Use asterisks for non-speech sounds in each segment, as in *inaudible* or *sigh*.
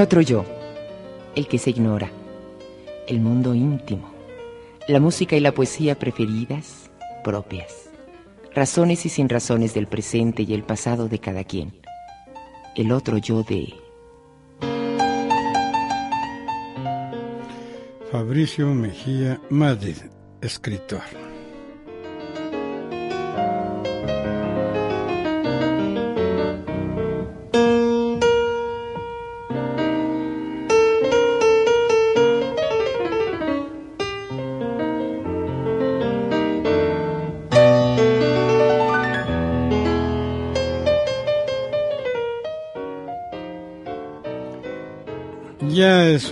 Otro yo, el que se ignora, el mundo íntimo, la música y la poesía preferidas, propias, razones y sin razones del presente y el pasado de cada quien, el otro yo de... Fabricio Mejía Madrid, escritor.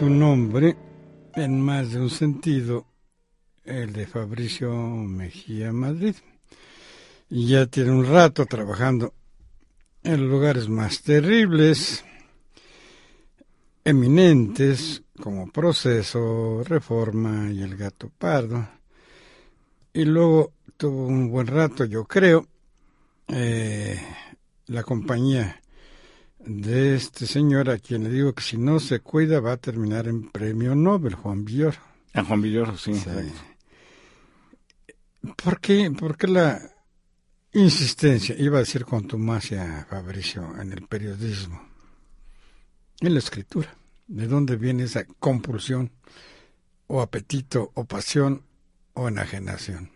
Un nombre en más de un sentido el de Fabricio Mejía Madrid. Ya tiene un rato trabajando en lugares más terribles, eminentes, como Proceso, Reforma y El Gato Pardo. Y luego tuvo un buen rato, yo creo, eh, la compañía de este señor a quien le digo que si no se cuida va a terminar en premio Nobel, Juan Villoro. A Juan Villoro, sí. Sí. ¿Por qué, por qué la insistencia, iba a decir contumacia, Fabricio, en el periodismo, en la escritura? ¿De dónde viene esa compulsión o apetito o pasión o enajenación?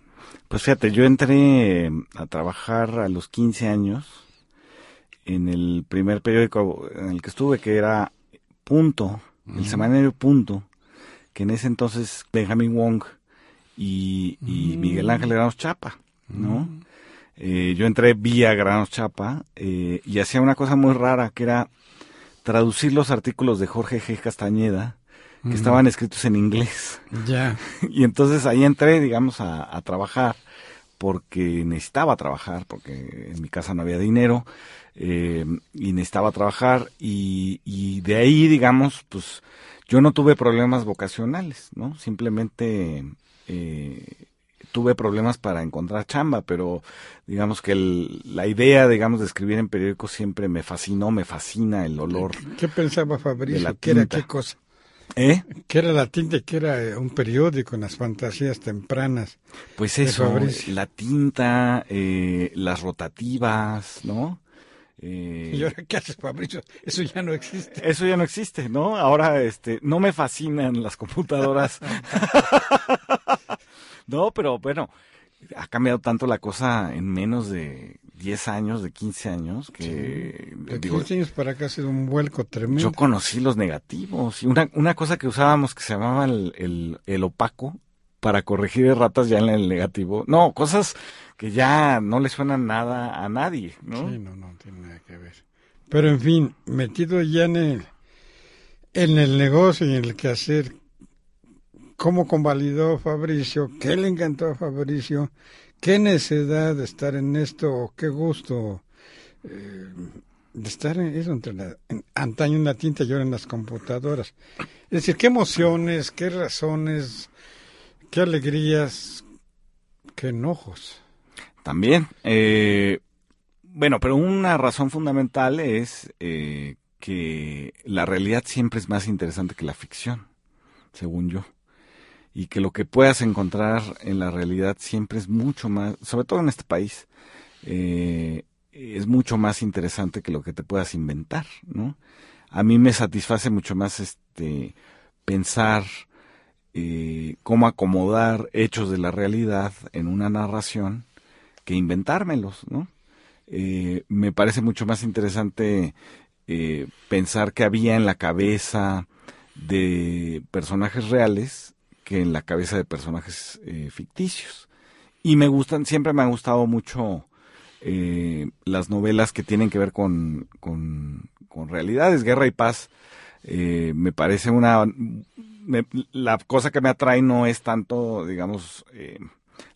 Pues fíjate, yo entré a trabajar a los 15 años en el primer periódico en el que estuve, que era Punto, el semanario Punto, que en ese entonces Benjamin Wong y, y Miguel Ángel Granos Chapa, ¿no? Eh, yo entré vía Granos Chapa eh, y hacía una cosa muy rara, que era traducir los artículos de Jorge G. Castañeda, que estaban escritos en inglés. Ya. *laughs* Y entonces ahí entré, digamos, a, a trabajar porque necesitaba trabajar, porque en mi casa no había dinero eh, y necesitaba trabajar y, y de ahí, digamos, pues yo no tuve problemas vocacionales, ¿no? Simplemente eh, tuve problemas para encontrar chamba, pero digamos que el, la idea, digamos, de escribir en periódicos siempre me fascinó, me fascina el olor. ¿Qué pensaba Fabricio? ¿Qué era qué cosa? ¿Eh? ¿Qué era la tinta? y ¿Qué era eh, un periódico en las fantasías tempranas? Pues eso, la tinta, eh, las rotativas, ¿no? Eh, ¿Y ahora qué haces, Fabricio? Eso ya no existe. Eso ya no existe, ¿no? Ahora, este, no me fascinan las computadoras. *laughs* no, pero bueno, ha cambiado tanto la cosa en menos de 10 años, de 15 años, que De digo, 15 años para acá ha sido un vuelco tremendo. yo conocí los negativos y una, una cosa que usábamos que se llamaba el, el, el opaco para corregir erratas ya en el negativo. No, cosas que ya no le suenan nada a nadie, ¿no? Sí, no, no tiene nada que ver. Pero en fin, metido ya en el, en el negocio y en el quehacer, ¿cómo convalidó Fabricio? ¿Qué le encantó a Fabricio? ¿Qué necesidad de estar en esto? ¿Qué gusto eh, de estar en eso entre la, en- antaño en la tinta y ahora en las computadoras? Es decir, ¿qué emociones, qué razones, qué alegrías, qué enojos? También. Eh, bueno, pero una razón fundamental es eh, que la realidad siempre es más interesante que la ficción, según yo. Y que lo que puedas encontrar en la realidad siempre es mucho más, sobre todo en este país, eh, es mucho más interesante que lo que te puedas inventar, ¿no? A mí me satisface mucho más este pensar eh, cómo acomodar hechos de la realidad en una narración que inventármelos, ¿no? Eh, me parece mucho más interesante eh, pensar que había en la cabeza de personajes reales que en la cabeza de personajes eh, ficticios. Y me gustan, siempre me han gustado mucho eh, las novelas que tienen que ver con, con, realidades, guerra y paz. Eh, me parece una... me- la cosa que me atrae no es tanto, digamos, eh,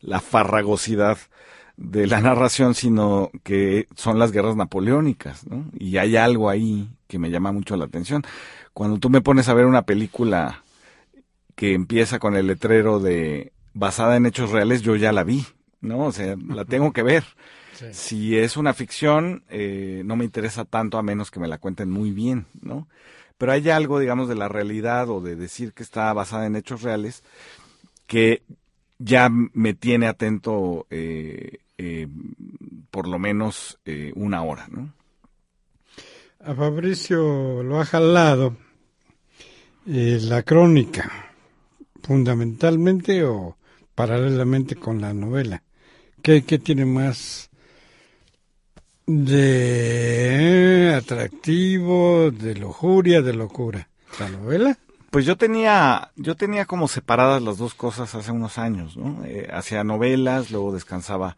la farragosidad de la narración, sino que son las guerras napoleónicas. Y hay algo ahí que me llama mucho la atención. Cuando tú me pones a ver una película que empieza con el letrero de basada en hechos reales, yo ya la vi, ¿no? O sea, la tengo que ver. Si es una ficción, eh, no me interesa tanto a menos que me la cuenten muy bien, ¿no? Pero hay algo, digamos, de la realidad o de decir que está basada en hechos reales que ya me tiene atento eh, eh, por lo menos una hora, ¿no? A Fabricio lo ha jalado la crónica, fundamentalmente o paralelamente con la novela. ¿Qué, qué tiene más de atractivo, de lujuria, de locura? ¿La novela? Pues yo tenía, yo tenía como separadas las dos cosas hace unos años, ¿no? Eh, hacía novelas, luego descansaba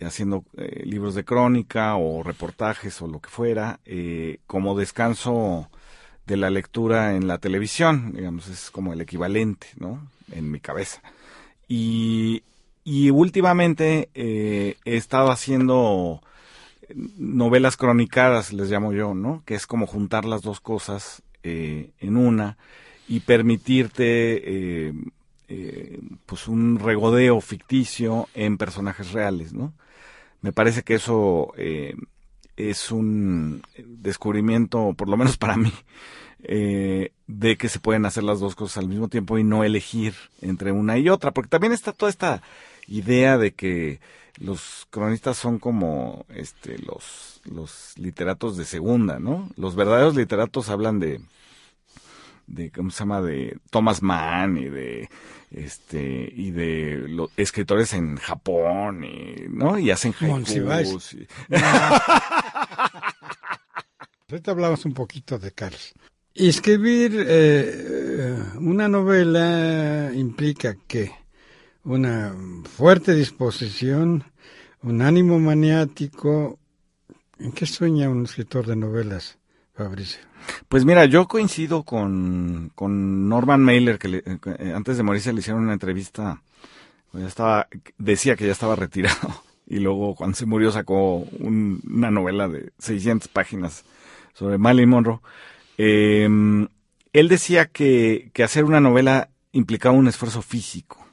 haciendo eh, libros de crónica o reportajes o lo que fuera, eh, como descanso de la lectura en la televisión, digamos, es como el equivalente, ¿no? En mi cabeza. Y, y últimamente eh, he estado haciendo novelas cronicadas, les llamo yo, ¿no? Que es como juntar las dos cosas eh, en una y permitirte eh, pues un regodeo ficticio en personajes reales, ¿no? Me parece que eso es un descubrimiento, por lo menos para mí, eh, de que se pueden hacer las dos cosas al mismo tiempo y no elegir entre una y otra, porque también está toda esta idea de que los cronistas son como este los los literatos de segunda, ¿no? Los verdaderos literatos hablan de de cómo se llama de Thomas Mann y de este y de los escritores en Japón y no y hacen haikus y... *laughs* Ahorita hablamos un poquito de Carlos. Escribir eh, una novela implica que una fuerte disposición, un ánimo maniático. ¿En qué sueña un escritor de novelas, Fabricio? Pues mira, yo coincido con, con Norman Mailer, que eh, antes de morirse le hicieron una entrevista, ya estaba, decía que ya estaba retirado, *laughs* y luego cuando se murió sacó una novela de 600 páginas sobre Marilyn Monroe. Eh, él decía que, que hacer una novela implicaba un esfuerzo físico.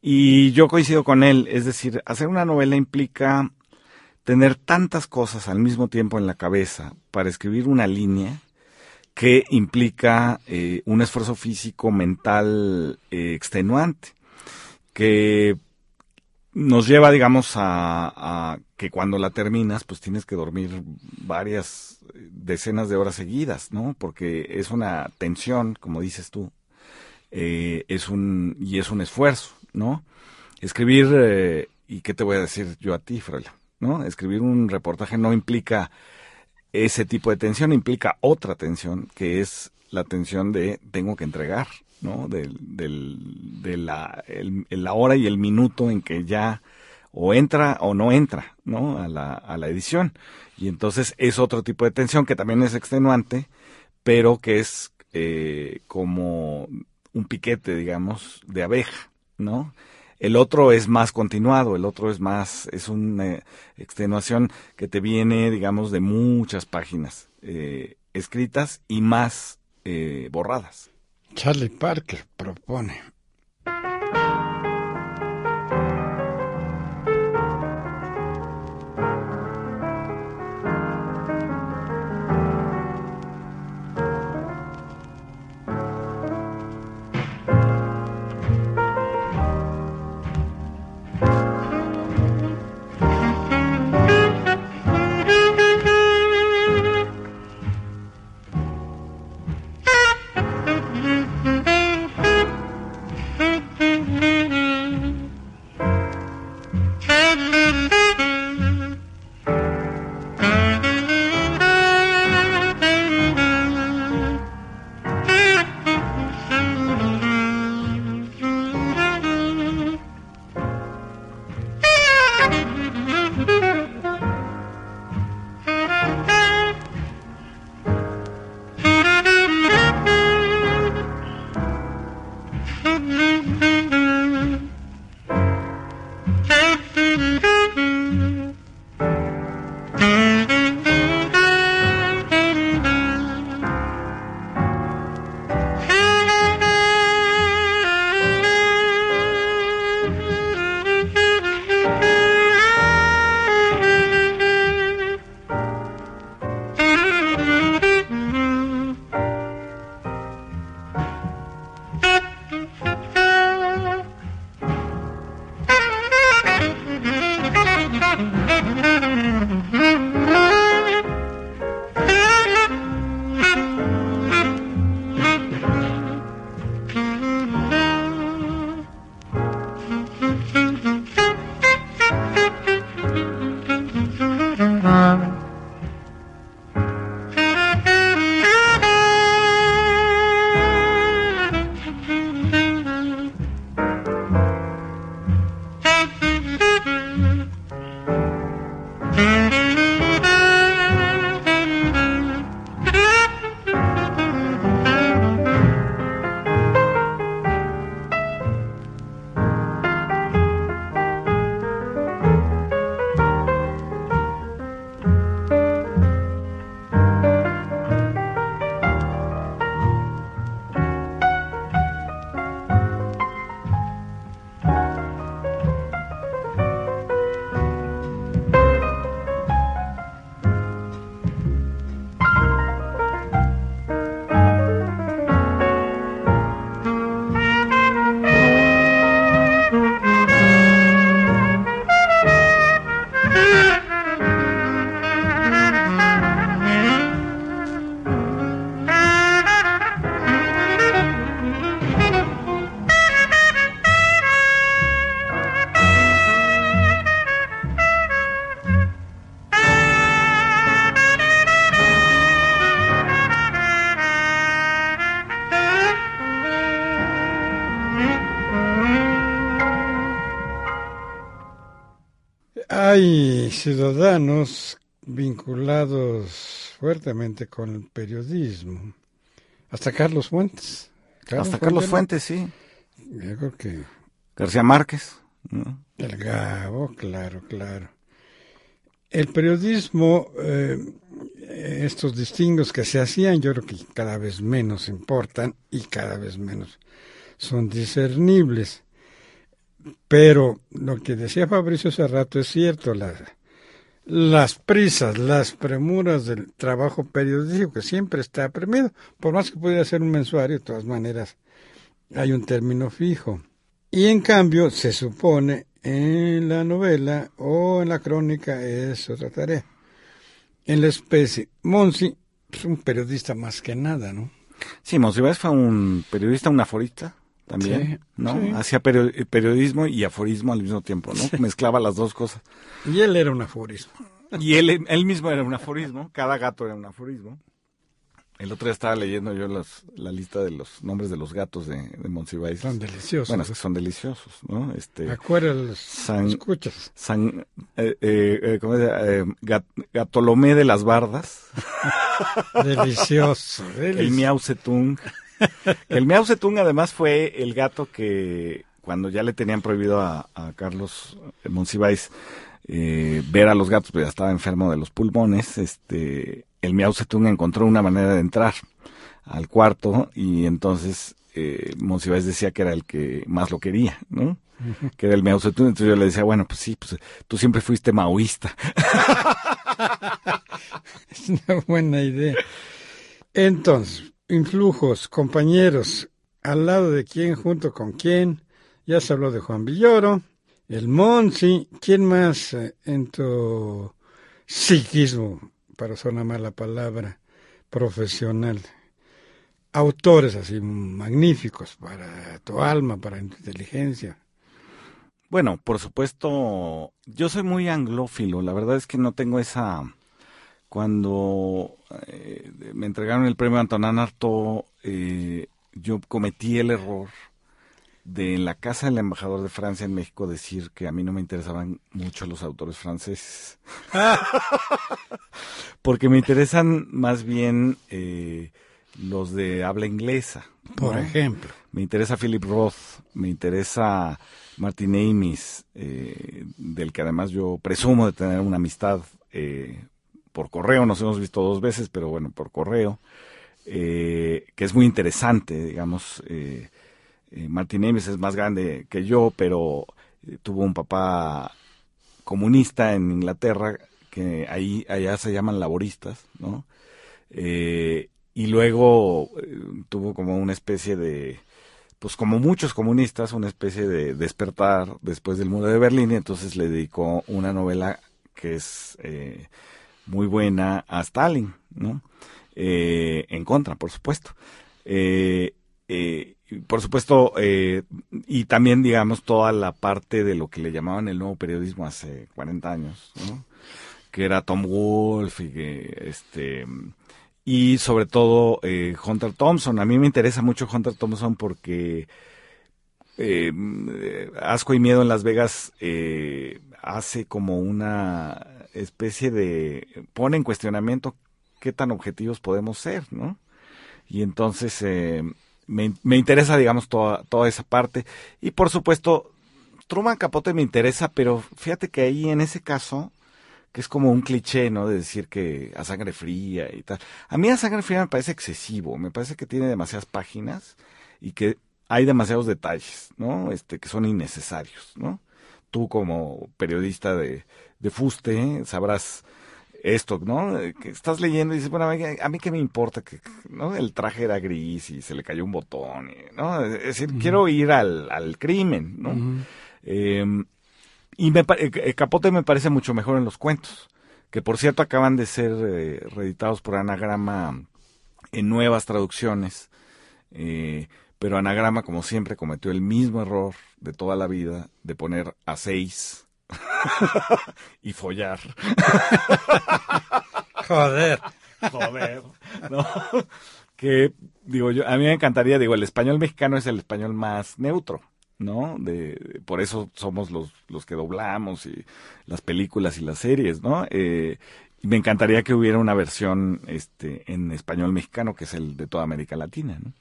Y yo coincido con él, es decir, hacer una novela implica tener tantas cosas al mismo tiempo en la cabeza para escribir una línea que implica eh, un esfuerzo físico, mental eh, extenuante, que nos lleva, digamos, a, que cuando la terminas, pues tienes que dormir varias decenas de horas seguidas, ¿no? Porque es una tensión, como dices tú, eh, es un y es un esfuerzo, ¿no? Escribir eh, y qué te voy a decir yo a ti, Frola, ¿no? Escribir un reportaje no implica ese tipo de tensión, implica otra tensión que es la tensión de tengo que entregar, ¿no? Del, del, de la, la hora y el minuto en que ya o entra o no entra, ¿no? A la, a la edición. Y entonces es otro tipo de tensión que también es extenuante, pero que es eh, como un piquete, digamos, de abeja, ¿no? El otro es más continuado, el otro es más, es una eh, extenuación que te viene, digamos, de muchas páginas eh, escritas y más eh, borradas. Charlie Parker propone ciudadanos vinculados fuertemente con el periodismo. Hasta Carlos Fuentes. Hasta Carlos Fuentes, sí. Yo creo que... García Márquez. El Gabo, claro, claro. El periodismo, eh, estos distingos que se hacían, yo creo que cada vez menos importan y cada vez menos son discernibles. Pero lo que decía Fabricio hace rato es cierto, las prisas, las premuras del trabajo periodístico que siempre está premiado, por más que pudiera ser un mensuario, de todas maneras hay un término fijo. Y en cambio se supone en la novela o en la crónica es otra tarea. En la especie, Monsi es un periodista más que nada, ¿no? Sí, Monsiváis fue un periodista, un aforista también, ¿no? Hacía periodismo y aforismo al mismo tiempo, ¿no? Mezclaba las dos cosas. Y él era un aforismo. Y él, él mismo era un aforismo, cada gato era un aforismo. El otro día estaba leyendo yo la lista de los nombres de los gatos de, de Monsiváis. Son deliciosos. Bueno, que son deliciosos, ¿no? Este, Acuérdalos, san, escuchas. San, eh, eh, eh ¿cómo se eh, Gatolomé de las Bardas. *laughs* Delicioso, El Miau Zetung. *laughs* El Miau Zetung además fue el gato que cuando ya le tenían prohibido a, a Carlos Monsiváis eh, ver a los gatos, pues ya estaba enfermo de los pulmones, este el Miau Zedong encontró una manera de entrar al cuarto y entonces eh, Monsiváis decía que era el que más lo quería, ¿no? *laughs* Que era el Miau Zedong, entonces yo le decía, bueno, pues sí, pues tú siempre fuiste maoísta. *laughs* es una buena idea. Entonces, influjos, compañeros, al lado de quién, junto con quién, ya se habló de Juan Villoro, el Monsi, ¿quién más eh, en tu psiquismo? para usar una mala palabra, profesional. Autores así magníficos para tu alma, para tu inteligencia. Bueno, por supuesto, yo soy muy anglófilo, la verdad es que no tengo esa... Cuando eh, me entregaron el premio Antonin Artaud, eh, yo cometí el error de en la casa del embajador de Francia en México decir que a mí no me interesaban mucho los autores franceses. *laughs* Porque me interesan más bien eh, los de habla inglesa. Por ejemplo. Me interesa Philip Roth, me interesa Martin Amis, eh, del que además yo presumo de tener una amistad eh, por correo, nos hemos visto dos veces, pero bueno, por correo, que es muy interesante, digamos. Eh, eh, Martin Amis es más grande que yo, pero eh, tuvo un papá comunista en Inglaterra, que ahí allá se llaman laboristas, ¿no? Eh, y luego tuvo como una especie de, pues como muchos comunistas, una especie de despertar después del muro de Berlín, y entonces le dedicó una novela que es muy buena a Stalin, ¿no? en contra, por supuesto. Eh, por supuesto, eh, y también, digamos, toda la parte de lo que le llamaban el nuevo periodismo hace 40 años, ¿no? que era Tom Wolf y este y sobre todo eh, Hunter Thompson. A mí me interesa mucho Hunter Thompson porque eh, Asco y Miedo en Las Vegas eh, hace como una especie de pone en cuestionamiento qué tan objetivos podemos ser, ¿no? Y entonces eh, me, me interesa, digamos, toda, toda esa parte. Y por supuesto, Truman Capote me interesa, pero fíjate que ahí en ese caso, que es como un cliché, ¿no? De decir que a sangre fría y tal. A mí a sangre fría me parece excesivo, me parece que tiene demasiadas páginas y que hay demasiados detalles, ¿no? Este, que son innecesarios, ¿no? Tú como periodista de, de fuste sabrás esto, ¿no? Que estás leyendo y dices, bueno, a mí, qué me importa que, ¿no? El traje era gris y se le cayó un botón, ¿no? Es decir, quiero ir al, al crimen, ¿no? Em, y me, eh, Capote me parece mucho mejor en los cuentos, que por cierto acaban de ser eh, reeditados por Anagrama en nuevas traducciones. Eh, pero Anagrama, como siempre, cometió el mismo error de toda la vida de poner a seis *laughs* y follar. Joder. Joder. ¿no? Que, digo yo, a mí me encantaría, digo, el español mexicano es el español más neutro, ¿no? De, por eso somos los, los que doblamos y las películas y las series, ¿no? Eh, me encantaría que hubiera una versión este, en español mexicano, que es el de toda América Latina, ¿no?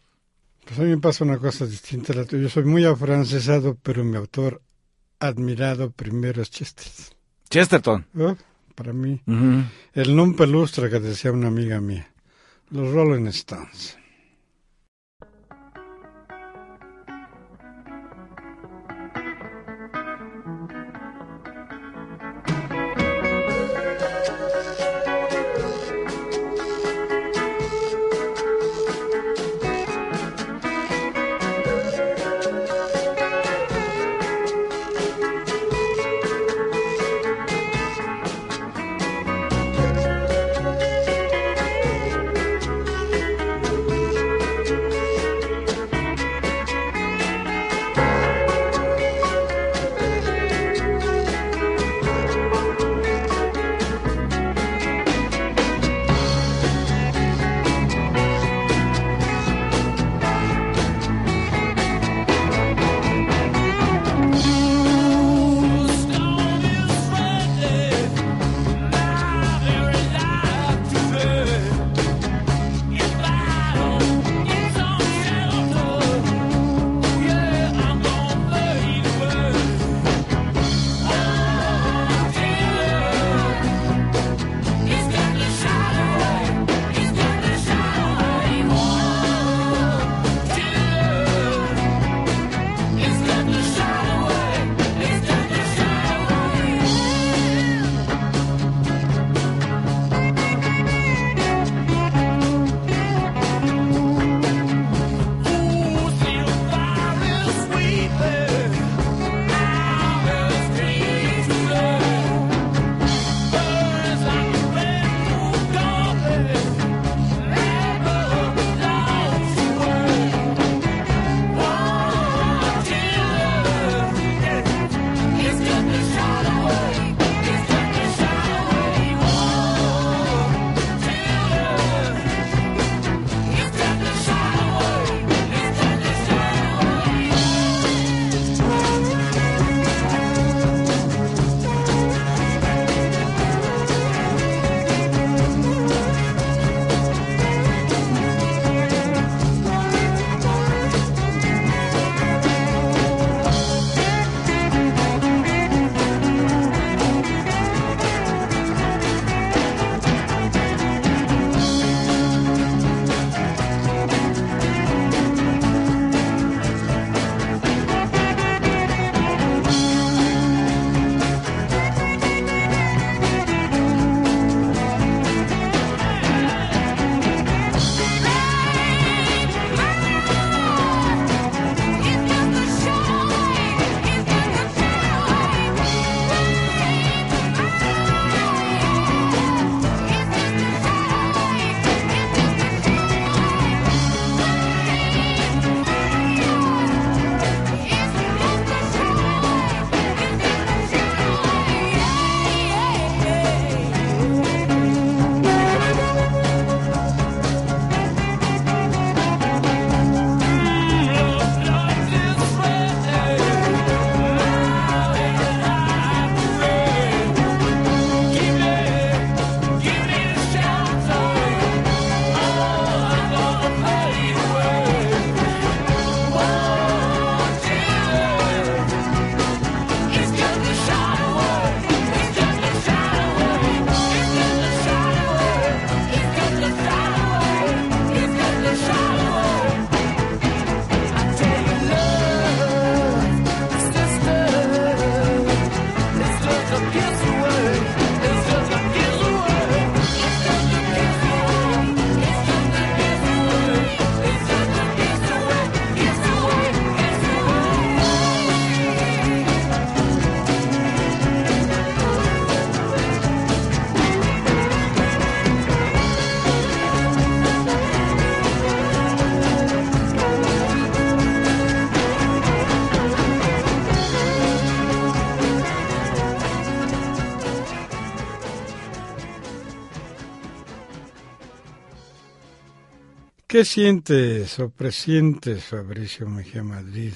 Pues a mí me pasa una cosa distinta a la tuya. Yo soy muy afrancesado, pero mi autor admirado primero es Chesterton. Chesterton. Oh, para mí. El non pelustra que decía una amiga mía. Los Rolling Stones. ¿Qué sientes o presientes, Fabricio Mejía Madrid,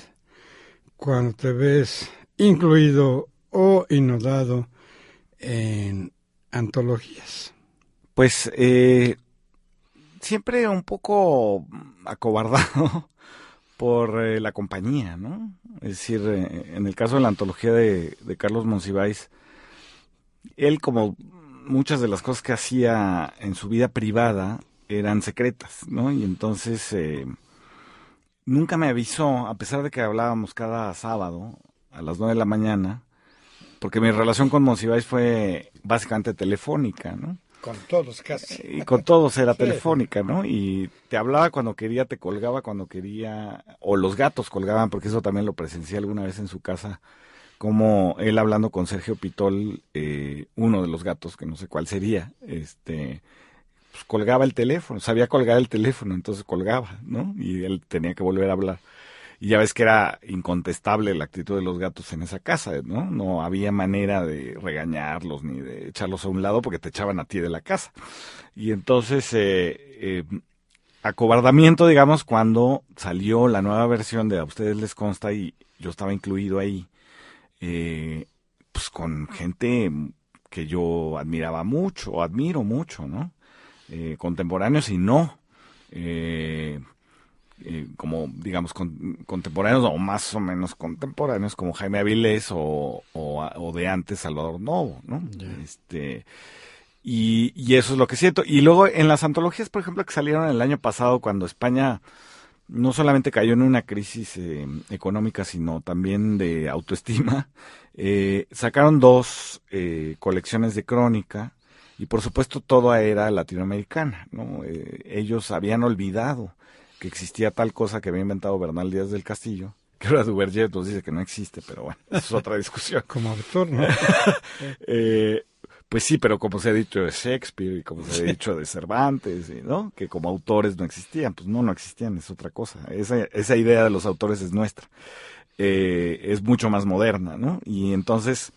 cuando te ves incluido o inodado en antologías? Pues eh, siempre un poco acobardado *laughs* por eh, la compañía, ¿no? Es decir, eh, en el caso de la antología de, Carlos Monsiváis, él como muchas de las cosas que hacía en su vida privada eran secretas, ¿no? Y entonces eh, nunca me avisó, a pesar de que hablábamos cada sábado a las nueve de la mañana, porque mi relación con Monsiváis fue básicamente telefónica, ¿no? Con todos casi. Y con todos era telefónica, ¿no? Y te hablaba cuando quería, te colgaba cuando quería, o los gatos colgaban, porque eso también lo presencié alguna vez en su casa, como él hablando con Sergio Pitol, eh, uno de los gatos, que no sé cuál sería, este, pues colgaba el teléfono, sabía colgar el teléfono, entonces colgaba, ¿no? Y él tenía que volver a hablar. Y ya ves que era incontestable la actitud de los gatos en esa casa, ¿no? No había manera de regañarlos ni de echarlos a un lado porque te echaban a ti de la casa. Y entonces, eh, eh, acobardamiento, digamos, cuando salió la nueva versión de A ustedes les consta y yo estaba incluido ahí, eh, pues con gente que yo admiraba mucho, admiro mucho, ¿no? Eh, contemporáneos y no. Eh, eh, como digamos contemporáneos o más o menos contemporáneos como Jaime Avilés o, o, de antes Salvador Novo, ¿no? Este y, y, eso es lo que siento. Y luego en las antologías, por ejemplo, que salieron el año pasado cuando España no solamente cayó en una crisis eh, económica, sino también de autoestima, *laughs* eh, sacaron dos colecciones de crónica y por supuesto toda era latinoamericana, ¿no? ellos habían olvidado que existía tal cosa que había inventado Bernal Díaz del Castillo, *laughs* que ahora Duverger nos dice que no existe, pero bueno, es otra *laughs* discusión. Como autor, ¿no? *laughs* eh, pues sí, pero como se ha dicho de Shakespeare y como se ha dicho de Cervantes, ¿no? Que como autores no existían, pues no, no existían, es otra cosa. Esa, esa idea de los autores es nuestra. Eh, es mucho más moderna, ¿no? Y entonces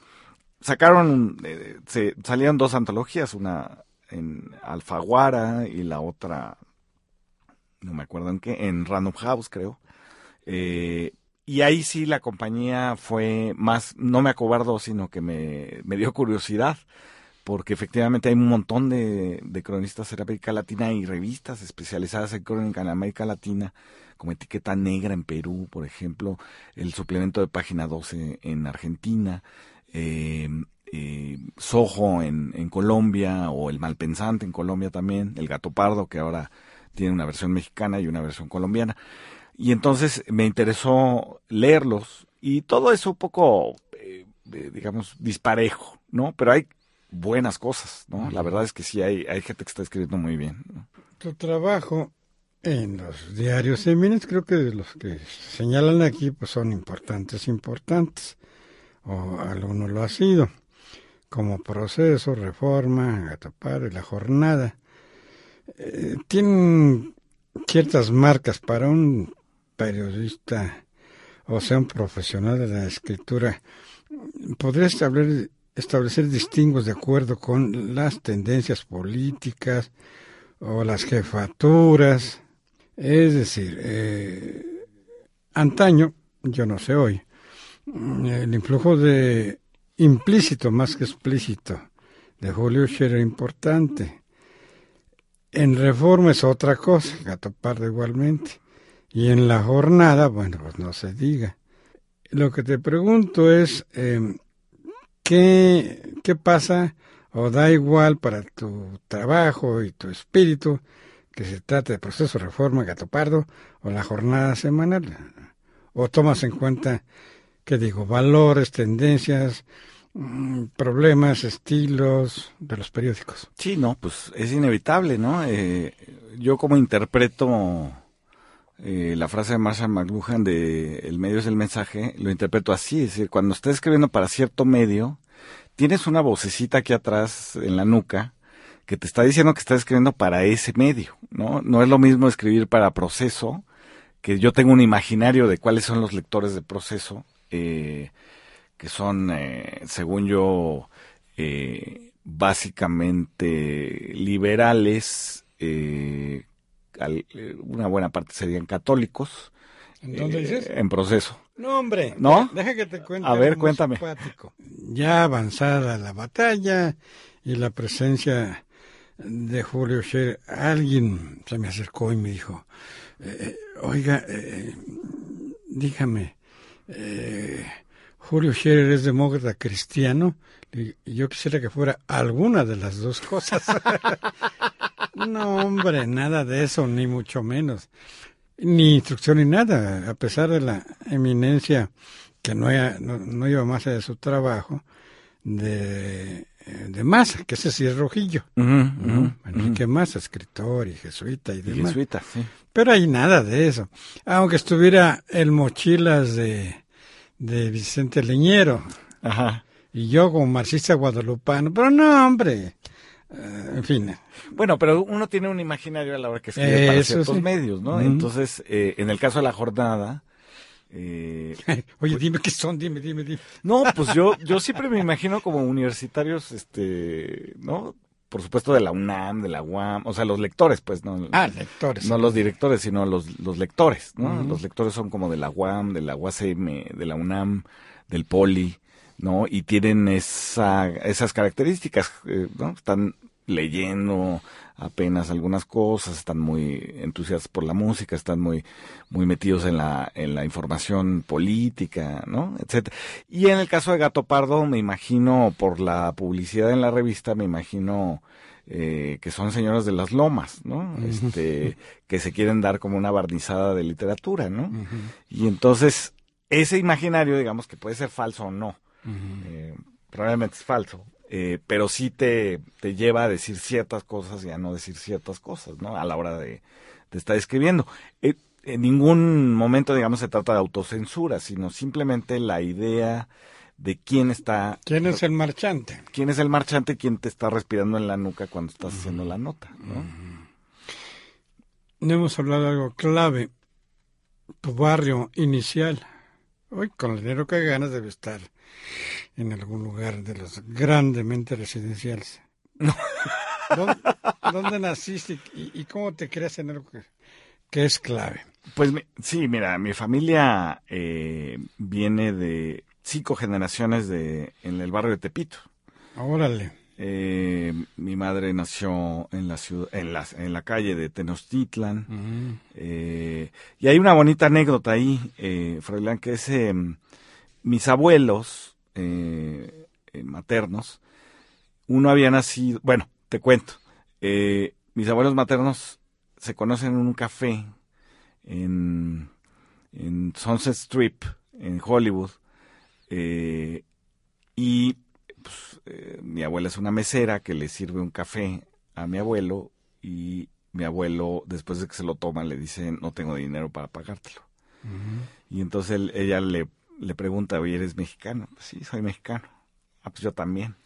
sacaron, eh, se, salieron dos antologías, una en Alfaguara y la otra no me acuerdo en qué, en Random House creo. Eh, y ahí sí la compañía fue más, no me acobardó, sino que me, me dio curiosidad, porque efectivamente hay un montón de, de, cronistas en América Latina y revistas especializadas en crónica en América Latina, como Etiqueta Negra en Perú, por ejemplo, el suplemento de Página 12 en Argentina, eh, eh, Soho en, en Colombia, o El Malpensante en Colombia también, El Gato Pardo, que ahora tiene una versión mexicana y una versión colombiana. Y entonces me interesó leerlos y todo eso un poco, eh, eh, digamos, disparejo, ¿no? Pero hay buenas cosas, ¿no? La verdad es que sí, hay, hay gente que está escribiendo muy bien. Tu trabajo en los diarios eminencia creo que los que señalan aquí, pues son importantes, importantes, o alguno lo ha sido, como proceso, reforma, atopar la jornada. Eh, tienen ciertas marcas para un periodista, o sea, un profesional de la escritura. ¿Podría establecer, establecer distingos de acuerdo con las tendencias políticas o las jefaturas? Es decir, eh, antaño, yo no sé hoy, el influjo de implícito más que explícito de Julio era importante. En reforma es otra cosa, Gato Pardo igualmente. Y en la jornada, bueno, pues no se diga. Lo que te pregunto es, em, ¿qué, ¿qué pasa o da igual para tu trabajo y tu espíritu que se trate de proceso reforma Gato Pardo o la jornada semanal? ¿O tomas en cuenta, qué digo, valores, tendencias, Mm, problemas, estilos de los periódicos. Sí, no, pues es inevitable, ¿no? Eh, yo como interpreto eh, la frase de Marshall McLuhan de el medio es el mensaje, lo interpreto así, es decir, cuando estás escribiendo para cierto medio, tienes una vocecita aquí atrás en la nuca que te está diciendo que estás escribiendo para ese medio, ¿no? No es lo mismo escribir para proceso, que yo tengo un imaginario de cuáles son los lectores de proceso, eh, que son, eh, según yo, eh, básicamente liberales, eh, una buena parte serían católicos, ¿En dónde dices? En proceso. No, hombre. ¿No? Deja que te cuente. A ver, algo cuéntame. simpático. Ya avanzada la batalla y la presencia de Julio Scherer, alguien se me acercó y me dijo, eh, oiga, eh, dígame, eh, Julio Scherer es demócrata cristiano y yo quisiera que fuera alguna de las dos cosas. *laughs* no, hombre, nada de eso, ni mucho menos. Ni instrucción ni nada, a pesar de la eminencia que no, era- no, más allá de su trabajo, de, de Massa, que ese sí es rojillo. ¿no? ujú, Enrique. Massa, escritor y jesuita y demás. jesuita, sí. Pero hay nada de eso. Aunque estuviera el mochilas de, de Vicente Leñero Ajá. y yo como marxista guadalupano, pero no, hombre. Eh, en fin, Bueno, pero uno tiene un imaginario a la hora que escribe para ciertos sí. medios, ¿no? Entonces, eh, en el caso de la jornada, eh, *laughs* oye, dime qué son, dime, dime, dime. no, pues yo, yo siempre me imagino como universitarios, este, ¿no? Por supuesto de la UNAM, de la UAM, o sea, los lectores, pues, ¿no? Ah, lectores. No los directores, sino los, los lectores, ¿no? Los lectores son como de la UAM, de la UACM, de la UNAM, del POLI, ¿no? Y tienen esa, esas características, eh, ¿no? Están leyendo apenas algunas cosas, están muy entusiastas por la música, están muy, muy metidos en la, en la información política, ¿no? Etcétera. Y en el caso de Gato Pardo, me imagino, por la publicidad en la revista, me imagino, eh, que son señoras de las lomas, ¿no? Este, que se quieren dar como una barnizada de literatura, ¿no? Y entonces, ese imaginario, digamos, que puede ser falso o no, eh, probablemente es falso, eh, pero sí te, te lleva a decir ciertas cosas y a no decir ciertas cosas, ¿no? A la hora de, de estar escribiendo. Eh, en ningún momento, digamos, se trata de autocensura, sino simplemente la idea de quién está, ¿Quién es el marchante? quién es el marchante, quién te está respirando en la nuca cuando estás haciendo la nota, ¿no? No hemos hablado de algo clave. Tu barrio inicial. Hoy, con el dinero que ganas, debe estar en algún lugar de los grandemente residenciales. ¿Dónde, dónde naciste y, y cómo te creas en algo que, que es clave? Pues sí, mira, mi familia eh, viene de cinco generaciones de en el barrio de Tepito. Órale. Eh, mi madre nació en la ciudad, en la, en la calle de Tenochtitlan. Eh, y hay una bonita anécdota ahí, eh, Froilán, que es eh, mis abuelos eh, eh, maternos, uno había nacido, bueno, te cuento, eh, mis abuelos maternos se conocen en un café en, en Sunset Strip, en Hollywood, eh, y pues, eh, mi abuela es una mesera que le sirve un café a mi abuelo y mi abuelo, después de que se lo toma, le dice, no tengo dinero para pagártelo. Y entonces él- ella le, le pregunta, oye, ¿eres mexicano? Pues sí, soy mexicano. Ah, pues yo también.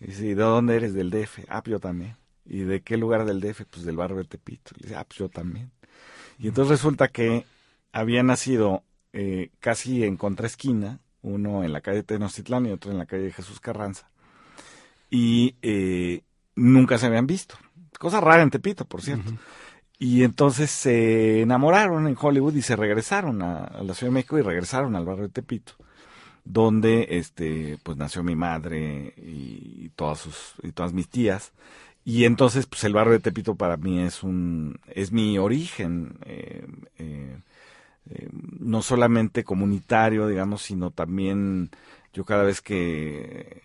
Y dice, ¿y de dónde eres? Del DF. Ah, pues yo también. ¿Y de qué lugar del DF? Pues del barrio de Tepito. Le dice, ah, pues yo también. Y entonces resulta que había nacido eh, casi en contraesquina, uno en la calle Tenochtitlán y otro en la calle Jesús Carranza. Y eh, nunca se habían visto. Cosa rara en Tepito, por cierto. Y entonces se enamoraron en Hollywood y se regresaron a, la Ciudad de México y regresaron al barrio de Tepito, donde este pues nació mi madre y, todas sus y todas mis tías. Y entonces pues el barrio de Tepito para mí es un es mi origen eh, eh, eh, no solamente comunitario, digamos, sino también yo cada vez que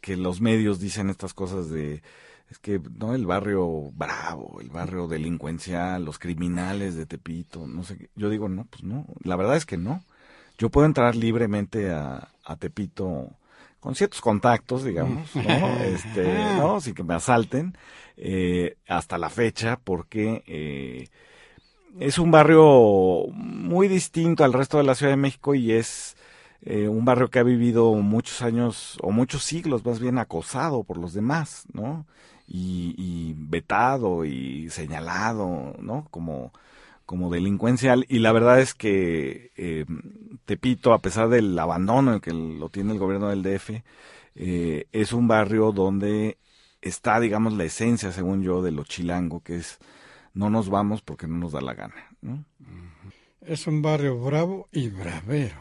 que los medios dicen estas cosas de es que no el barrio bravo, el barrio delincuencial, los criminales de Tepito, no sé, qué. yo digo, no, pues no, la verdad es que no. Yo puedo entrar libremente a, a Tepito con ciertos contactos, digamos, ¿no? *laughs* Este, ¿no? Sin que me asalten, eh, hasta la fecha, porque eh, es un barrio muy distinto al resto de la Ciudad de México y es eh, un barrio que ha vivido muchos años, o muchos siglos más bien, acosado por los demás, ¿no? y, y vetado y señalado, ¿no? Como, como delincuencial y la verdad es que eh, Tepito, a pesar del abandono en que lo tiene el gobierno del DF, eh, es un barrio donde está, digamos, la esencia, según yo, de lo chilango, que es no nos vamos porque no nos da la gana. ¿no? Es un barrio bravo y bravero.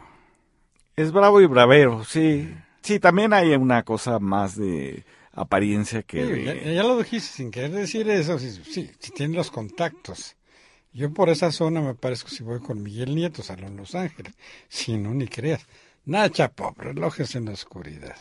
Es bravo y bravero, sí. Sí, también hay una cosa más de apariencia que... Sí, ya, lo dijiste, sin querer decir eso, si, si, si los contactos. Yo por esa zona me parezco si voy con Miguel Nieto, Salón Los Ángeles. Si no, ni creas. Nacha, pobre, relojes en la oscuridad.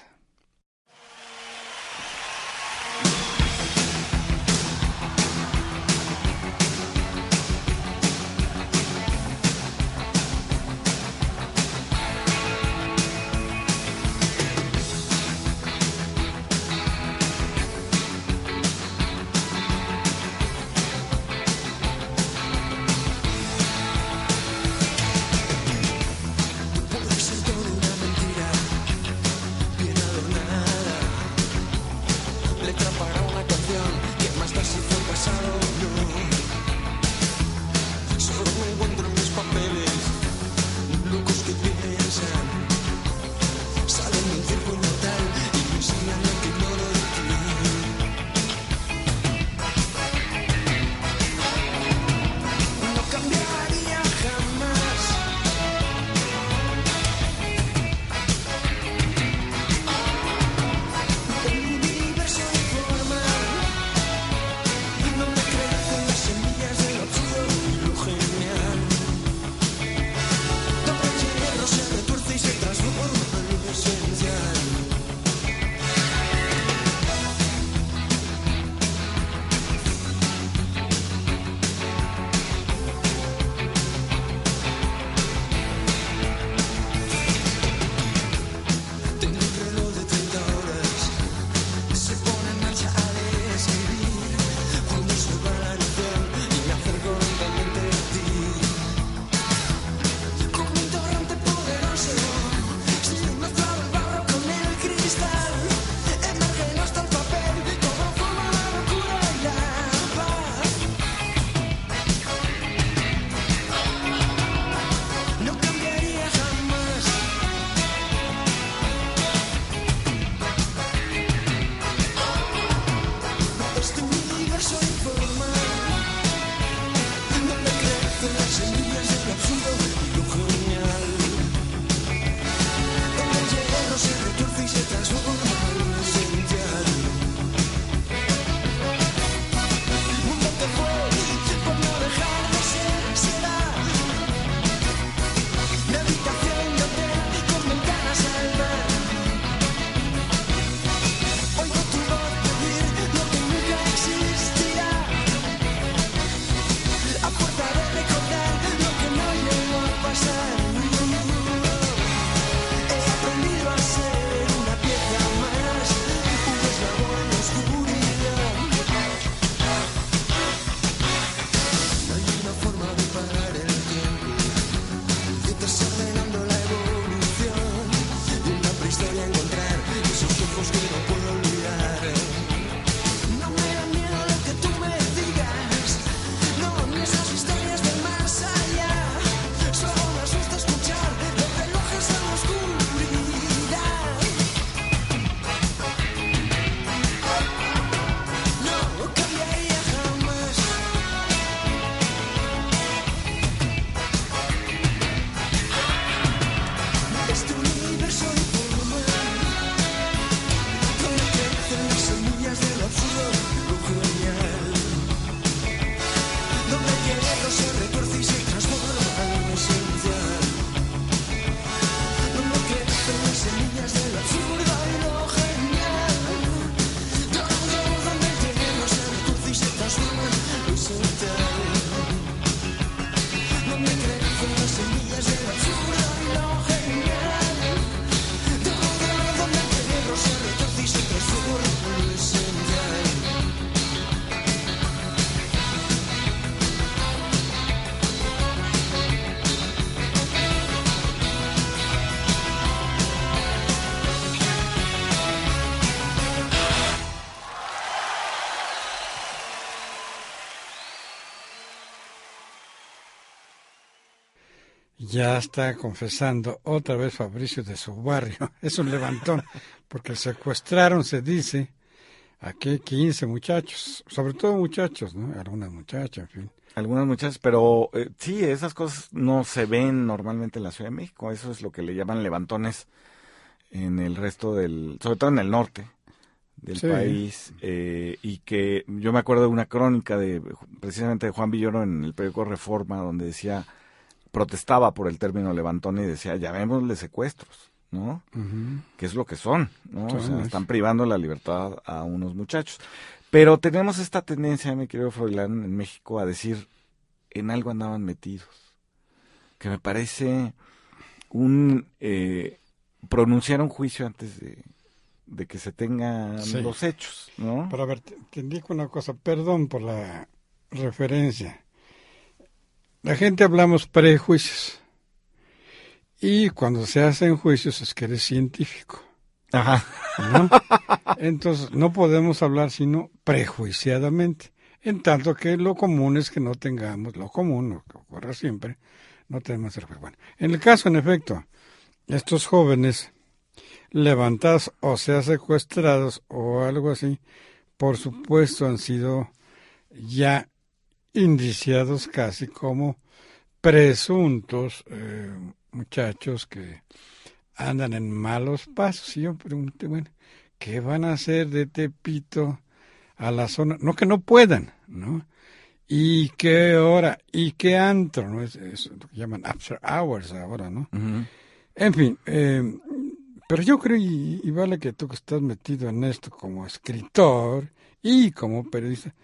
Ya está confesando otra vez Fabricio de su barrio. *laughs* Es un levantón, porque secuestraron, se dice, aquí 15 muchachos, sobre todo muchachos, ¿no? Algunas muchachas, en fin. Algunas muchachas, pero eh, sí, esas cosas no se ven normalmente en la Ciudad de México. Eso es lo que le llaman levantones en el resto del, sobre todo en el norte del país eh, y que yo me acuerdo de una crónica de precisamente de Juan Villoro en el periódico Reforma donde decía protestaba por el término levantón y decía, llamémosle secuestros, ¿no? Que es lo que son, ¿no? O sea, es- están privando la libertad a unos muchachos. Pero tenemos esta tendencia, mi querido Froilán, en México a decir, en algo andaban metidos. Que me parece un eh, pronunciar un juicio antes de, de que se tengan Sí. los hechos, ¿no? Pero a ver, te, te indico una cosa, perdón por la referencia. La gente hablamos prejuicios. Y cuando se hacen juicios es que eres científico, Ajá. ¿no? *laughs* Entonces no podemos hablar sino prejuiciadamente. En tanto que lo común es que no tengamos, lo común, lo que ocurre siempre, no tenemos el juicio. Bueno, en el caso, en efecto, estos jóvenes levantados o sea secuestrados o algo así, por supuesto han sido ya indiciados casi como presuntos eh, muchachos que andan en malos pasos. Y yo pregunté, bueno, ¿qué van a hacer de Tepito a la zona? No que no puedan, ¿no? ¿Y qué hora? ¿Y qué antro? ¿no? Es, es lo que llaman after hours ahora, ¿no? En fin, eh, pero yo creo, y, y vale que tú que estás metido en esto como escritor y como periodista,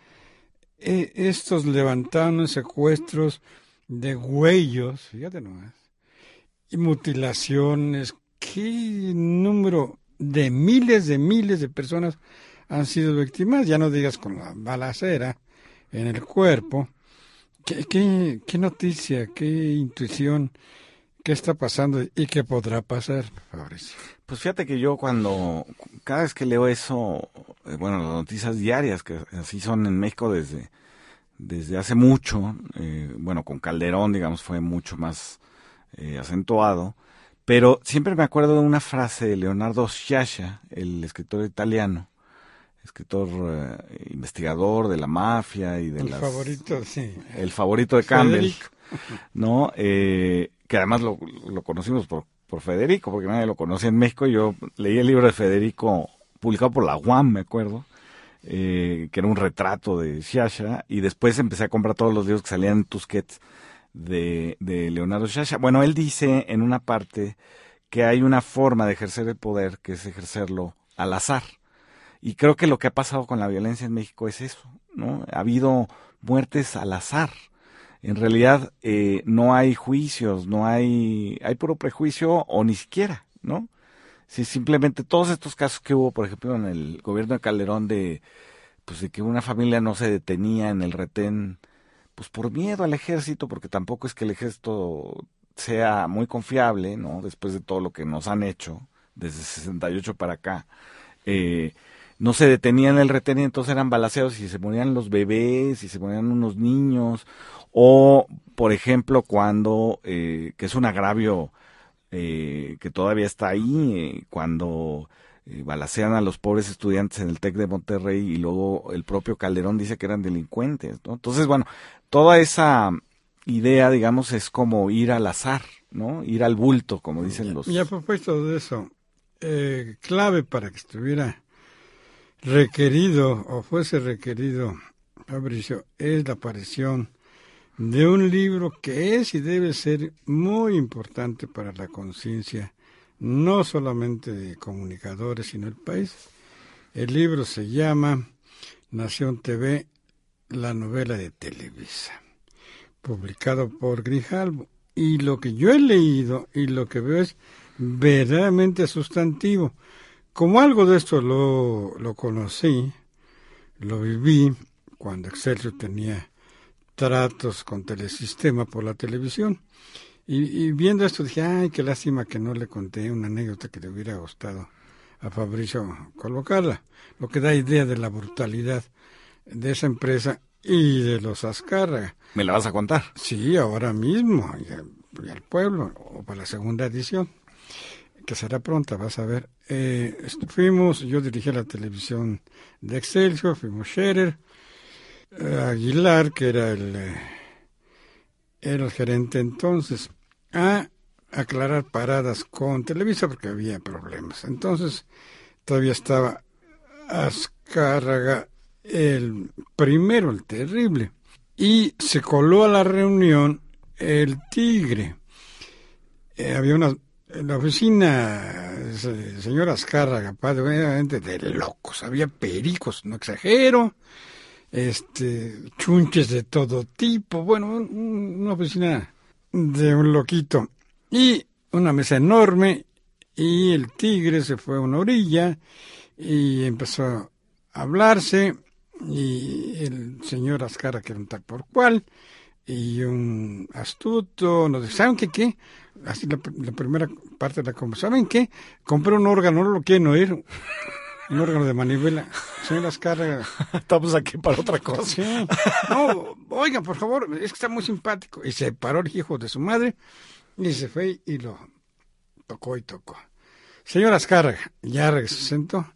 estos levantaron secuestros de huellos, fíjate nomás, y mutilaciones, qué número de miles de miles de personas han sido víctimas, ya no digas con la balacera en el cuerpo. ¿Qué, qué, qué noticia, qué intuición, qué está pasando y qué podrá pasar, Fabricio? Pues fíjate que yo cuando, cada vez que leo eso, eh, bueno, las noticias diarias, que así son en México desde, desde hace mucho, eh, bueno, con Calderón, digamos, fue mucho más eh, acentuado, pero siempre me acuerdo de una frase de Leonardo Sciascia, el escritor italiano, escritor eh, investigador de la mafia y de El las favorito, sí. el favorito de Campbell, Federico. ¿no? Eh, que además lo, conocimos por, Federico, porque nadie lo conocía en México. Yo leí el libro de Federico, publicado por la UAM, me acuerdo, eh, que era un retrato de Sciascia, y después empecé a comprar todos los libros que salían en Tusquets de, de Leonardo Sciascia. Bueno, él dice en una parte que hay una forma de ejercer el poder, que es ejercerlo al azar. Y creo que lo que ha pasado con la violencia en México es eso, ¿no? Ha habido muertes al azar. En realidad eh, no hay juicios, no hay, hay puro prejuicio o ni siquiera, ¿no? Si simplemente todos estos casos que hubo, por ejemplo, en el gobierno de Calderón de, pues de que una familia no se detenía en el retén, pues por miedo al ejército, porque tampoco es que el ejército sea muy confiable, ¿no? Después de todo lo que nos han hecho desde 68 para acá. Eh, no se detenían el retén y entonces eran balaceados y se morían los bebés y se morían unos niños o por ejemplo cuando eh, que es un agravio eh, que todavía está ahí eh, cuando eh, balacean a los pobres estudiantes en el TEC de Monterrey y luego el propio Calderón dice que eran delincuentes ¿no? entonces bueno toda esa idea digamos es como ir al azar no ir al bulto como dicen los Y a propósito de eso, eh, clave para que estuviera requerido o fuese requerido, Fabricio, es la aparición de un libro que es y debe ser muy importante para la conciencia, no solamente de comunicadores, sino del país. El libro se llama Nación TV, la novela de Televisa, publicado por Grijalbo. Y lo que yo he leído y lo que veo es verdaderamente sustantivo. Como algo de esto lo, lo conocí, lo viví cuando Excelsior tenía tratos con Telesistema por la televisión. Y, y viendo esto dije, ay, qué lástima que no le conté una anécdota que le hubiera gustado a Fabricio colocarla, lo que da idea de la brutalidad de esa empresa y de los Azcárraga. me la vas a contar Sí, ahora mismo, y al, y al pueblo, o para la segunda edición. Que será pronta, vas a ver. Eh, fuimos, yo dirigí la televisión de Excelsior, fuimos Scherer, eh, Aguilar, que era el, eh, era el gerente entonces, a aclarar paradas con Televisa porque había problemas. Entonces, todavía estaba Azcárraga, el primero, el terrible, y se coló a la reunión el tigre. Eh, había una en la oficina, señor Azcárraga, padre, obviamente de locos, había pericos, no exagero, este, chunches de todo tipo, bueno, un- una oficina de un loquito, y una mesa enorme, y el tigre se fue a una orilla, y empezó a hablarse, y el señor Azcárraga, que era un por cual, y un astuto, nos dice, ¿saben qué qué? Así la, la primera parte de la conversación, ¿saben qué? Compré un órgano, no lo quieren oír, un órgano de manivela. Señor Azcárraga, *laughs* Estamos aquí para otra cosa. sí. No, oigan, por favor, es que está muy simpático. Y se paró el hijo de su madre y se fue y lo tocó y tocó. Señor Azcárraga, ya regresó, se sentó.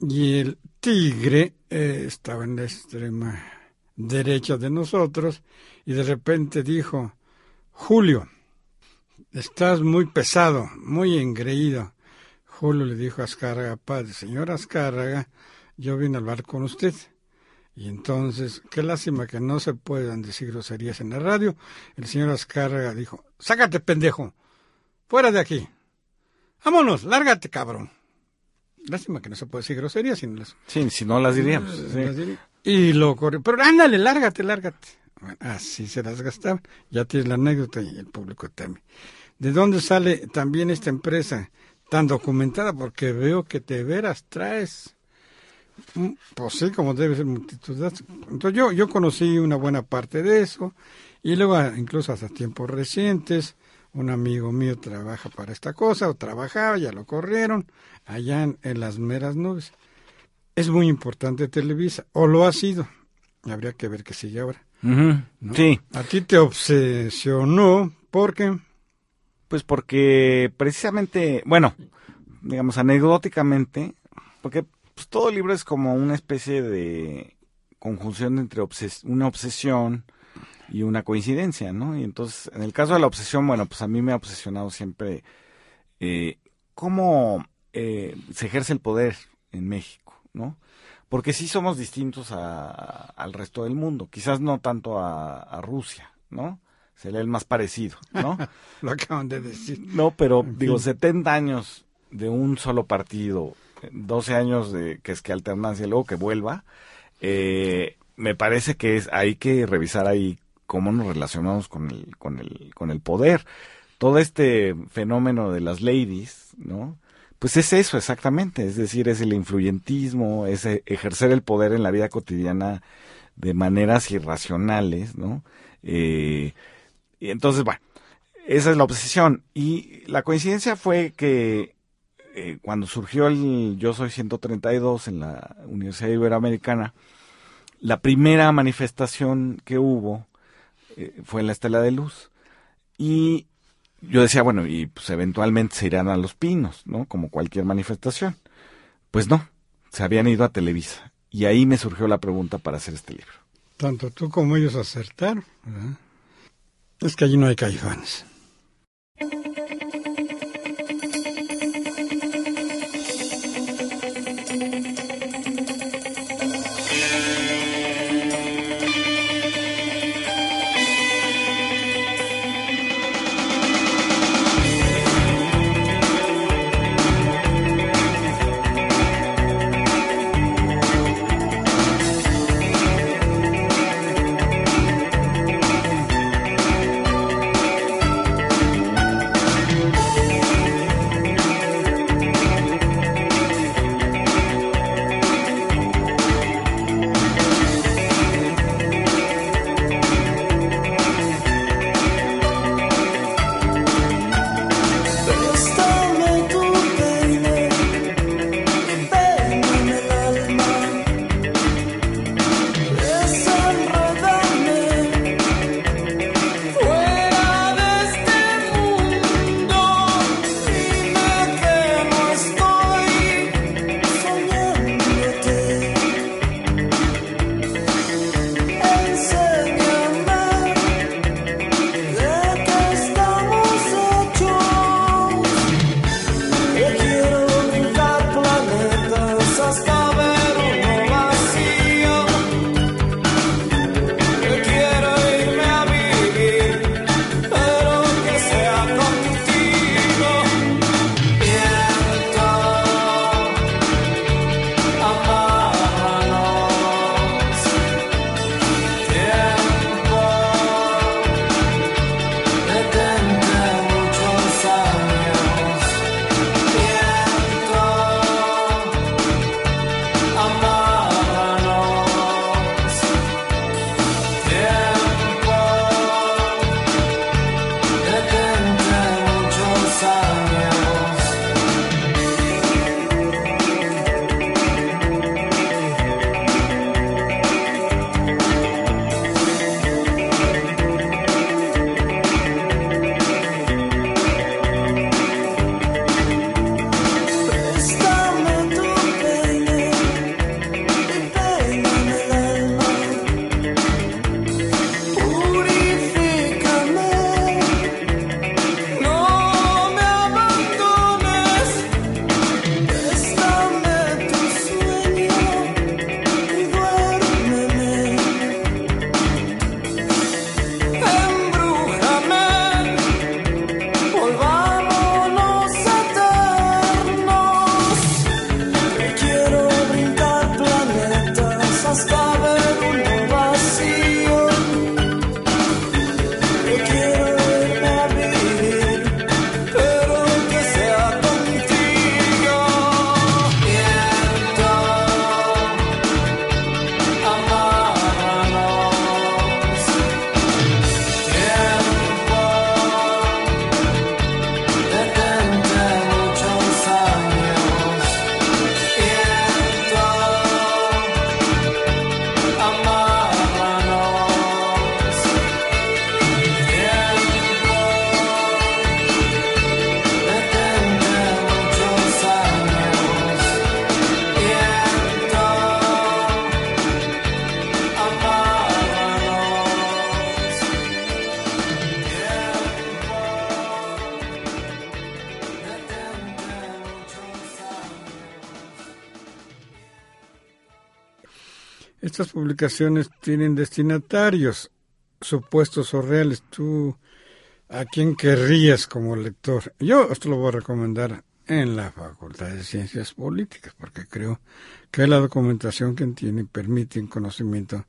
Y el tigre eh, estaba en la extrema derecha de nosotros y de repente dijo, Julio, estás muy pesado, muy engreído. Julio le dijo a Azcárraga, padre, señor Azcárraga, yo vine a hablar con usted. Y entonces, qué lástima que no se puedan decir groserías en la radio. El señor Azcárraga dijo, sácate pendejo, fuera de aquí. Vámonos, lárgate cabrón. Lástima que no se puede decir groserías sin las Sí, si no las diríamos. sí. las diría. Y lo corrió. Pero ándale, lárgate, lárgate. Bueno, así se las gastaban. Ya tienes la anécdota y el público también. ¿De dónde sale también esta empresa tan documentada? Porque veo que de veras traes, pues sí, como debe ser multitud. Entonces yo, yo conocí una buena parte de eso. Y luego, ah, incluso hasta tiempos recientes, un amigo mío trabaja para esta cosa, o trabajaba, ya lo corrieron, allá en las meras nubes es muy importante Televisa, o lo ha sido. Habría que ver qué sigue ahora. Sí, A ti te obsesionó porque pues porque precisamente, bueno, digamos anecdóticamente, porque pues, todo libro es como una especie de conjunción entre obses- una obsesión y una coincidencia, ¿no? Y entonces, en el caso de la obsesión, bueno, pues a mí me ha obsesionado siempre eh, cómo eh, se ejerce el poder en México, ¿no? Porque sí somos distintos a- al resto del mundo, quizás no tanto a, a Rusia, ¿no? Sería el más parecido, ¿no? *laughs* lo acaban de decir. No, pero En digo, fin. 70 años de un solo partido, 12 años de que es que alternancia y luego que vuelva, eh, me parece que es hay que revisar ahí cómo nos relacionamos con el con el con el poder. Todo este fenómeno de las ladies, ¿no? Pues es eso exactamente, es decir, es el influyentismo, es eh, ejercer el poder en la vida cotidiana de maneras irracionales, ¿no? Eh, y entonces, bueno, esa es la obsesión. Y la coincidencia fue que eh, cuando surgió el Yo Soy 132 en la Universidad Iberoamericana, la primera manifestación que hubo eh, fue en la Estela de Luz. Y yo decía, bueno, y pues eventualmente se irán a Los Pinos, ¿no? Como cualquier manifestación. Pues no, se habían ido a Televisa. Y ahí me surgió la pregunta para hacer este libro. Tanto tú como ellos acertaron. Es que allí no hay caifanes. Publicaciones tienen destinatarios, supuestos o reales. ¿Tú a quién querrías como lector? Yo esto lo voy a recomendar en la Facultad de Ciencias Políticas, porque creo que la documentación que tiene permite un conocimiento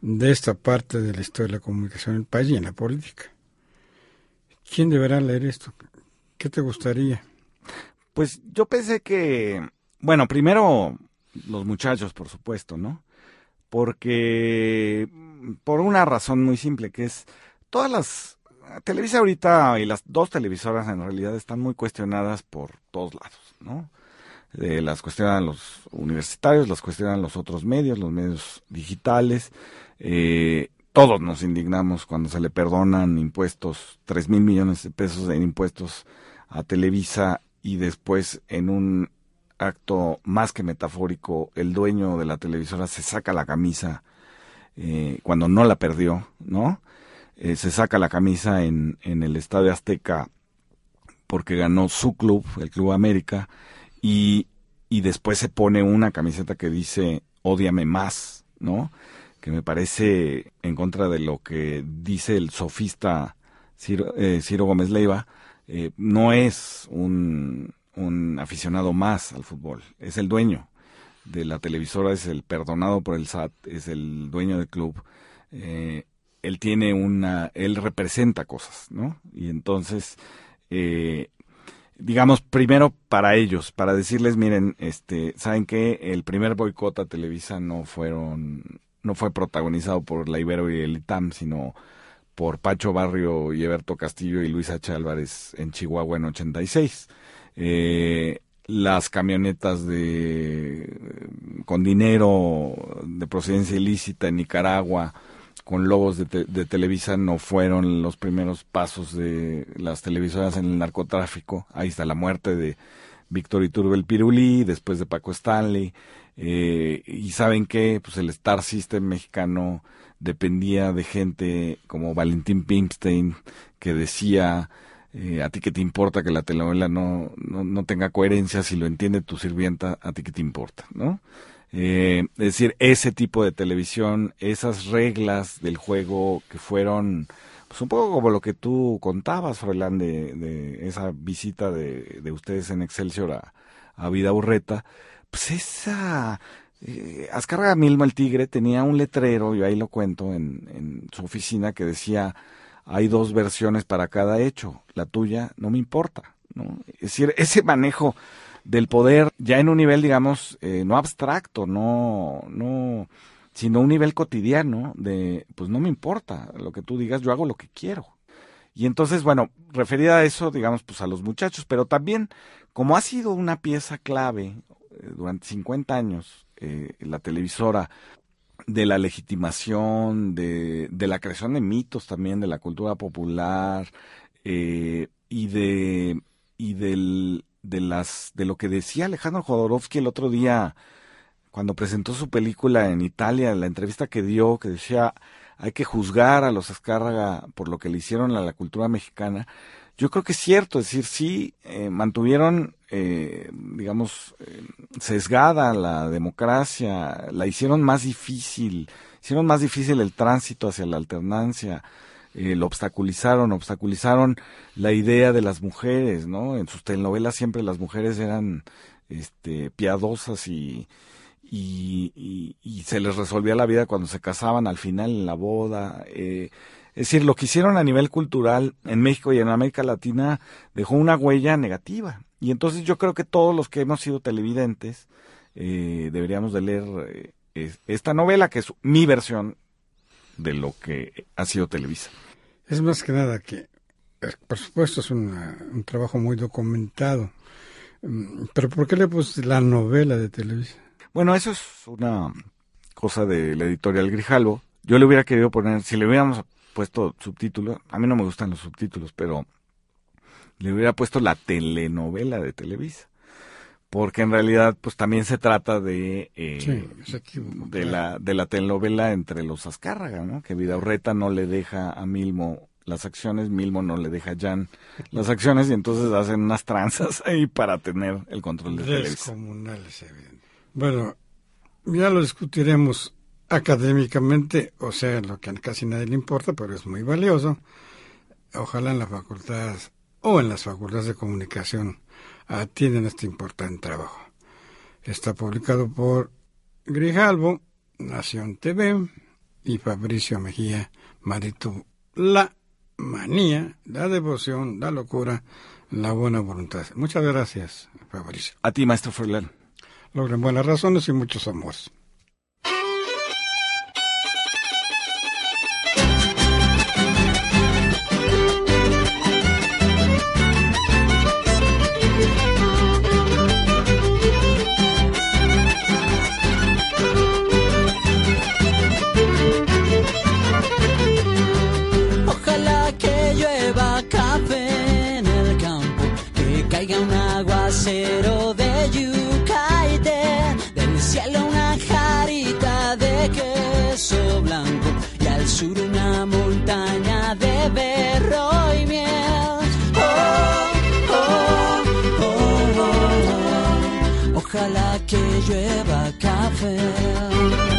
de esta parte de la historia de la comunicación en el país y en la política. ¿Quién deberá leer esto? ¿Qué te gustaría? Pues yo pensé que, bueno, primero los muchachos, por supuesto, ¿no? Porque, por una razón muy simple, que es, todas las, Televisa ahorita y las dos televisoras en realidad están muy cuestionadas por todos lados, ¿no? Eh, las cuestionan los universitarios, las cuestionan los otros medios, los medios digitales. Eh, todos nos indignamos cuando se le perdonan impuestos, tres mil millones de pesos en impuestos a Televisa y después en un acto más que metafórico, el dueño de la televisora se saca la camisa eh, cuando no la perdió, ¿no? Eh, se saca la camisa en, en el Estadio Azteca porque ganó su club, el Club América, y, y después se pone una camiseta que dice Ódiame más, ¿no? Que me parece en contra de lo que dice el sofista Ciro, eh, Ciro Gómez Leiva, eh, no es un, un aficionado más al fútbol, es el dueño de la televisora, es el perdonado por el SAT, es el dueño del club. Eh, él tiene una, él representa cosas, ¿no? Y entonces, eh, digamos, primero para ellos, para decirles, miren, este, ¿saben qué? El primer boicot a Televisa no fueron, no fue protagonizado por la Ibero y el ITAM, sino por Pacho Barrio y Eberto Castillo y Luis H. Álvarez en Chihuahua en 86. Eh, las camionetas de con dinero de procedencia ilícita en Nicaragua con te- de Televisa no fueron los primeros pasos de las televisoras en el narcotráfico. Ahí está la muerte de Víctor Iturbe el Pirulí, después de Paco Stanley. Eh, y saben que pues el Star System mexicano dependía de gente como Valentín Pimstein, que decía, eh, a ti que te importa que la telenovela no, no, no tenga coherencia, si lo entiende tu sirvienta, a ti que te importa, ¿no? Eh, es decir, ese tipo de televisión, esas reglas del juego que fueron, pues un poco como lo que tú contabas, Froilán, de, de esa visita de, de ustedes en Excelsior a, a Vida Urreta, pues esa... Eh, Azcárraga Milmo, el tigre, tenía un letrero, yo ahí lo cuento, en, en su oficina que decía, hay dos versiones para cada hecho, la tuya no me importa, ¿no? Es decir, ese manejo del poder ya en un nivel, digamos, eh, no abstracto, no, no, sino un nivel cotidiano de, pues no me importa lo que tú digas, yo hago lo que quiero. Y entonces, bueno, referida a eso, digamos, pues a los muchachos, pero también, como ha sido una pieza clave eh, durante 50 años, eh, la televisora, de la legitimación, de, de la creación de mitos también, de la cultura popular, eh, y de, y del, de las, de lo que decía Alejandro Jodorowsky el otro día, cuando presentó su película en Italia, la entrevista que dio, que decía, hay que juzgar a los Azcárraga por lo que le hicieron a la cultura mexicana. Yo creo que es cierto, es decir, sí eh, mantuvieron, eh, digamos, eh, sesgada la democracia, la hicieron más difícil, hicieron más difícil el tránsito hacia la alternancia, eh, lo obstaculizaron, obstaculizaron la idea de las mujeres, ¿no? En sus telenovelas siempre las mujeres eran, este, piadosas y, y, y, y se les resolvía la vida cuando se casaban al final en la boda. Eh, es decir, lo que hicieron a nivel cultural en México y en América Latina dejó una huella negativa. Y entonces yo creo que todos los que hemos sido televidentes eh, deberíamos de leer eh, es- esta novela, que es mi versión de lo que ha sido Televisa. Es más que nada que, eh, por supuesto, es una- un trabajo muy documentado. Mm, Pero ¿por qué le puse la novela de Televisa? Bueno, eso es una cosa de la editorial Grijalvo. Yo le hubiera querido poner, si le hubiéramos puesto subtítulo, a mí no me gustan los subtítulos, pero le hubiera puesto la telenovela de Televisa. Porque en realidad, pues también se trata de, eh, Sí, de, claro. la, de la telenovela entre los Azcárraga, ¿no? Que Vidaurreta no le deja a Milmo las acciones, Milmo no le deja a Jan las acciones y entonces hacen unas tranzas *laughs* ahí para tener el control de Televisa. Bueno, ya lo discutiremos académicamente, o sea, lo que a casi nadie le importa, pero es muy valioso. Ojalá en la facultad o en las facultades de comunicación atienden este importante trabajo. Está publicado por Grijalvo, Nación TV y Fabricio Mejía Maritu. La manía, la devoción, la locura, la buena voluntad. Muchas gracias, Fabricio. A ti, maestro Froilán. Logren buenas razones y muchos amores. Sur una montaña de berro y miel. Oh, oh, oh, oh. Ojalá que llueva café.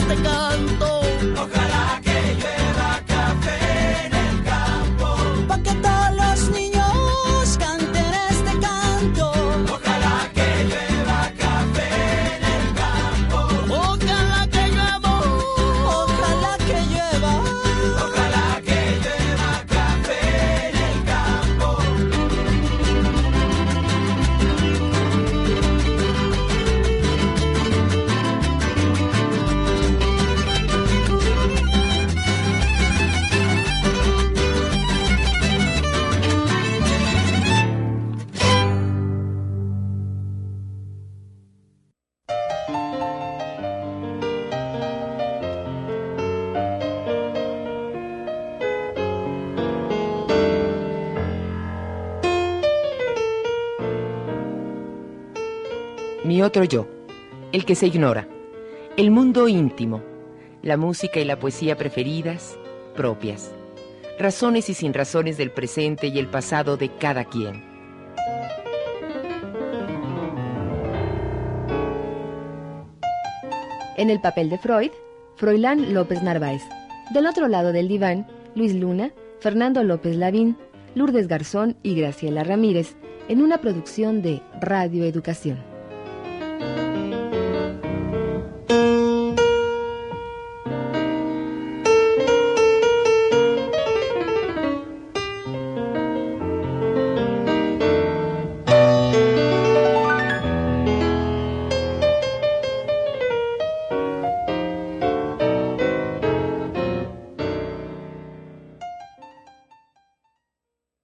Este canto. Otro yo, el que se ignora, el mundo íntimo, la música y la poesía preferidas, propias, razones y sin razones del presente y el pasado de cada quien. En el papel de Freud, Froilán López Narváez. Del otro lado del diván, Luis Luna, Fernando López Lavín, Lourdes Garzón y Graciela Ramírez, en una producción de Radio Educación.